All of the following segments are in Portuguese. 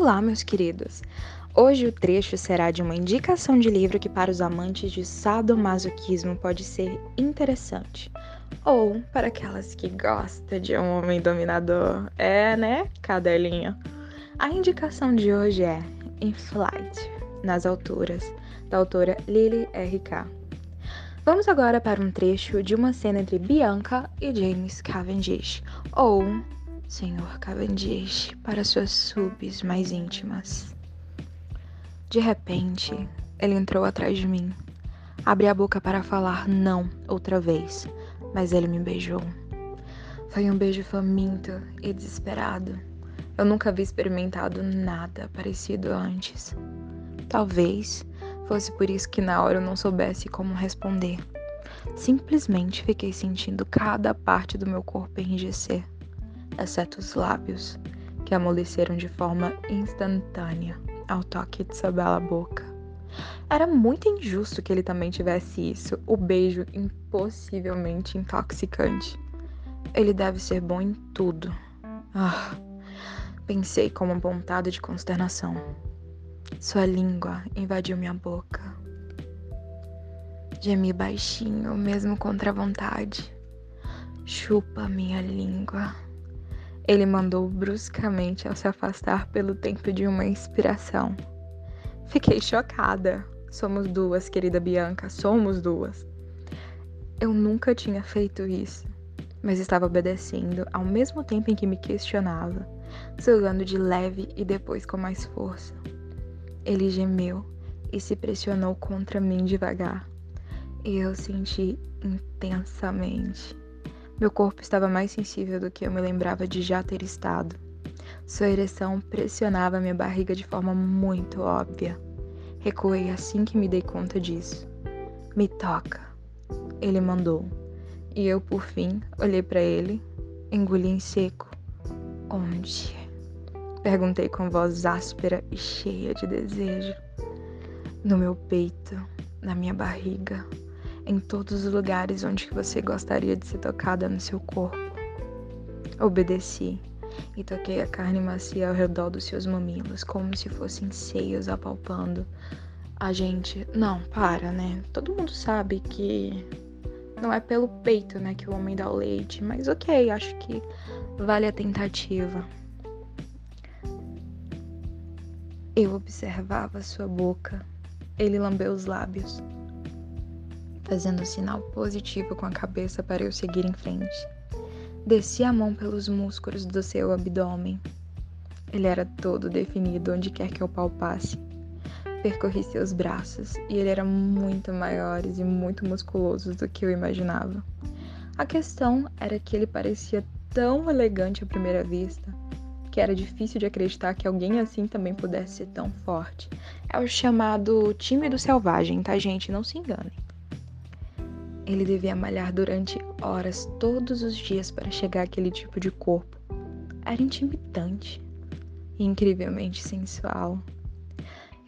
Olá, meus queridos! Hoje o trecho será de uma indicação de livro que, para os amantes de sadomasoquismo, pode ser interessante. Ou para aquelas que gostam de um homem dominador. É, né, cadelinha? A indicação de hoje é In Flight, nas alturas, da autora Lily R.K. Vamos agora para um trecho de uma cena entre Bianca e James Cavendish, ou Senhor Cavendish, para suas subs mais íntimas. De repente, ele entrou atrás de mim. Abri a boca para falar não outra vez, mas ele me beijou. Foi um beijo faminto e desesperado. Eu nunca havia experimentado nada parecido antes. Talvez fosse por isso que na hora eu não soubesse como responder. Simplesmente fiquei sentindo cada parte do meu corpo enrijecer exceto os lábios, que amoleceram de forma instantânea ao toque de sua bela boca. Era muito injusto que ele também tivesse isso, o beijo impossivelmente intoxicante. Ele deve ser bom em tudo. Ah, pensei com uma pontada de consternação. Sua língua invadiu minha boca. Gemi baixinho, mesmo contra a vontade. Chupa minha língua. Ele mandou bruscamente ao se afastar pelo tempo de uma inspiração. Fiquei chocada. Somos duas, querida Bianca, somos duas. Eu nunca tinha feito isso, mas estava obedecendo ao mesmo tempo em que me questionava, sugando de leve e depois com mais força. Ele gemeu e se pressionou contra mim devagar, e eu senti intensamente meu corpo estava mais sensível do que eu me lembrava de já ter estado. Sua ereção pressionava minha barriga de forma muito óbvia. Recuei assim que me dei conta disso. Me toca, ele mandou. E eu, por fim, olhei para ele, engoli em seco. Onde? Perguntei com voz áspera e cheia de desejo. No meu peito, na minha barriga em todos os lugares onde você gostaria de ser tocada no seu corpo. Obedeci e toquei a carne macia ao redor dos seus mamilos, como se fossem seios apalpando. A gente, não, para, né? Todo mundo sabe que não é pelo peito, né, que o homem dá o leite, mas ok, acho que vale a tentativa. Eu observava sua boca. Ele lambeu os lábios fazendo um sinal positivo com a cabeça para eu seguir em frente. Desci a mão pelos músculos do seu abdômen. Ele era todo definido onde quer que eu palpasse. Percorri seus braços e ele era muito maiores e muito musculosos do que eu imaginava. A questão era que ele parecia tão elegante à primeira vista que era difícil de acreditar que alguém assim também pudesse ser tão forte. É o chamado tímido selvagem, tá, gente? Não se enganem. Ele devia malhar durante horas todos os dias para chegar àquele tipo de corpo. Era intimidante e incrivelmente sensual.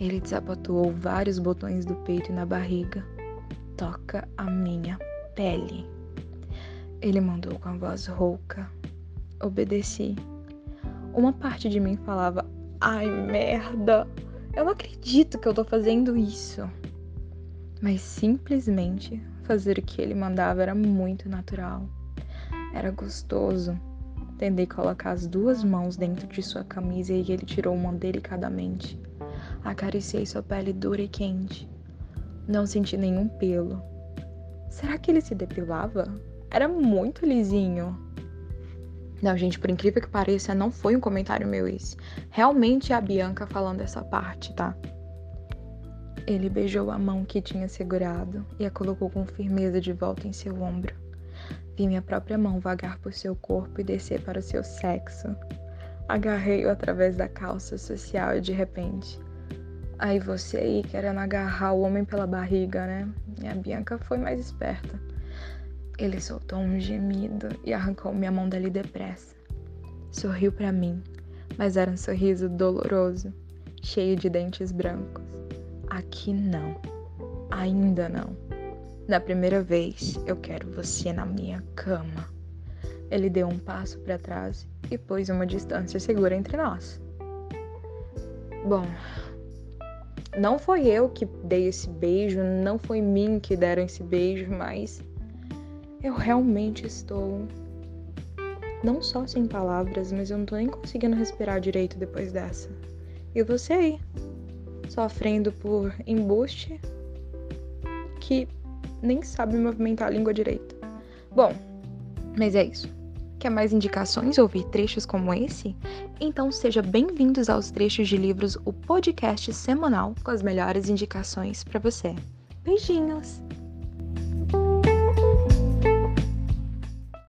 Ele desabotoou vários botões do peito e na barriga. Toca a minha pele. Ele mandou com a voz rouca. Obedeci. Uma parte de mim falava: Ai, merda! Eu não acredito que eu tô fazendo isso. Mas simplesmente fazer o que ele mandava era muito natural. Era gostoso. Tentei colocar as duas mãos dentro de sua camisa e ele tirou uma delicadamente. Acariciei sua pele dura e quente. Não senti nenhum pelo. Será que ele se depilava? Era muito lisinho. Não, gente, por incrível que pareça, não foi um comentário meu esse. Realmente é a Bianca falando essa parte, tá? Ele beijou a mão que tinha segurado e a colocou com firmeza de volta em seu ombro. Vi minha própria mão vagar por seu corpo e descer para o seu sexo. Agarrei-o através da calça social e de repente. Aí você aí querendo agarrar o homem pela barriga, né? E a Bianca foi mais esperta. Ele soltou um gemido e arrancou minha mão dali depressa. Sorriu para mim, mas era um sorriso doloroso, cheio de dentes brancos. Aqui não. Ainda não. Da primeira vez, eu quero você na minha cama. Ele deu um passo para trás e pôs uma distância segura entre nós. Bom, não foi eu que dei esse beijo, não foi mim que deram esse beijo, mas eu realmente estou não só sem palavras, mas eu não tô nem conseguindo respirar direito depois dessa. E você aí, sofrendo por embuste que nem sabe movimentar a língua direito. Bom, mas é isso. Quer mais indicações ou ouvir trechos como esse? Então seja bem-vindos aos trechos de livros, o podcast semanal com as melhores indicações para você. Beijinhos!